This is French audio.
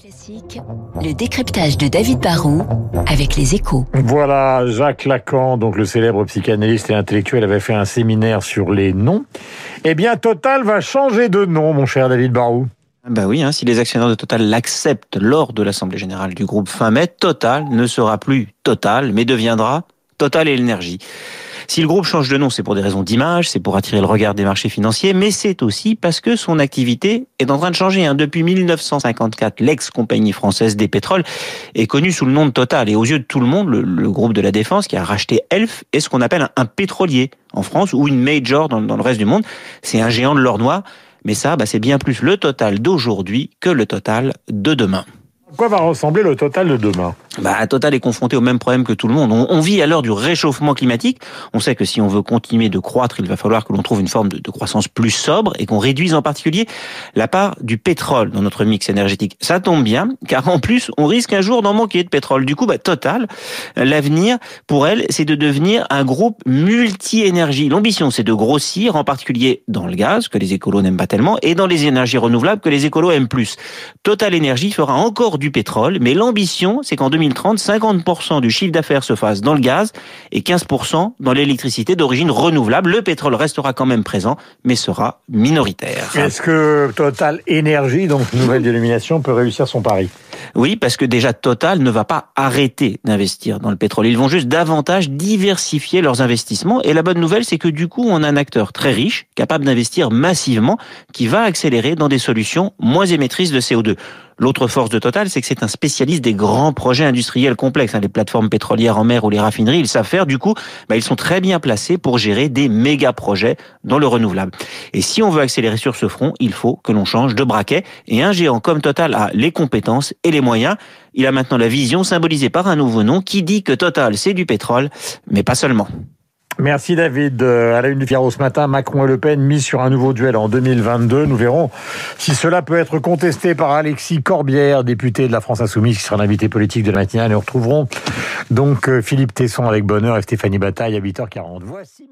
Classique, le décryptage de David Barrault avec les échos. Voilà, Jacques Lacan, donc le célèbre psychanalyste et intellectuel, avait fait un séminaire sur les noms. Eh bien, Total va changer de nom, mon cher David Barrault. Bah oui, hein, si les actionnaires de Total l'acceptent lors de l'Assemblée Générale du groupe fin mai, Total ne sera plus Total, mais deviendra Total et l'énergie. Si le groupe change de nom, c'est pour des raisons d'image, c'est pour attirer le regard des marchés financiers, mais c'est aussi parce que son activité est en train de changer. Hein. Depuis 1954, l'ex-compagnie française des pétroles est connue sous le nom de Total. Et aux yeux de tout le monde, le, groupe de la défense qui a racheté Elf est ce qu'on appelle un, pétrolier en France ou une major dans, le reste du monde. C'est un géant de l'or noir. Mais ça, bah, c'est bien plus le total d'aujourd'hui que le total de demain. À quoi va ressembler le total de demain? Bah, Total est confronté au même problème que tout le monde. On, vit à l'heure du réchauffement climatique. On sait que si on veut continuer de croître, il va falloir que l'on trouve une forme de, croissance plus sobre et qu'on réduise en particulier la part du pétrole dans notre mix énergétique. Ça tombe bien, car en plus, on risque un jour d'en manquer de pétrole. Du coup, bah, Total, l'avenir pour elle, c'est de devenir un groupe multi-énergie. L'ambition, c'est de grossir, en particulier dans le gaz, que les écolos n'aiment pas tellement, et dans les énergies renouvelables, que les écolos aiment plus. Total Énergie fera encore du pétrole, mais l'ambition, c'est qu'en 2030, 50% du chiffre d'affaires se fasse dans le gaz et 15% dans l'électricité d'origine renouvelable. Le pétrole restera quand même présent, mais sera minoritaire. Est-ce que Total Énergie, donc nouvelle dénomination, peut réussir son pari? Oui, parce que déjà Total ne va pas arrêter d'investir dans le pétrole. Ils vont juste davantage diversifier leurs investissements. Et la bonne nouvelle, c'est que du coup, on a un acteur très riche, capable d'investir massivement, qui va accélérer dans des solutions moins émettrices de CO2. L'autre force de Total, c'est que c'est un spécialiste des grands projets industriels complexes. Hein, les plateformes pétrolières en mer ou les raffineries, ils savent faire. Du coup, bah, ils sont très bien placés pour gérer des méga projets dans le renouvelable. Et si on veut accélérer sur ce front, il faut que l'on change de braquet. Et un géant comme Total a les compétences les moyens. Il a maintenant la vision symbolisée par un nouveau nom qui dit que Total, c'est du pétrole, mais pas seulement. Merci David. Euh, à la une du Figaro ce matin, Macron et Le Pen mis sur un nouveau duel en 2022. Nous verrons si cela peut être contesté par Alexis Corbière, député de la France Insoumise, qui sera l'invité politique de la matinale. Nous retrouverons donc euh, Philippe Tesson avec bonheur et Stéphanie Bataille à 8h40. Voici.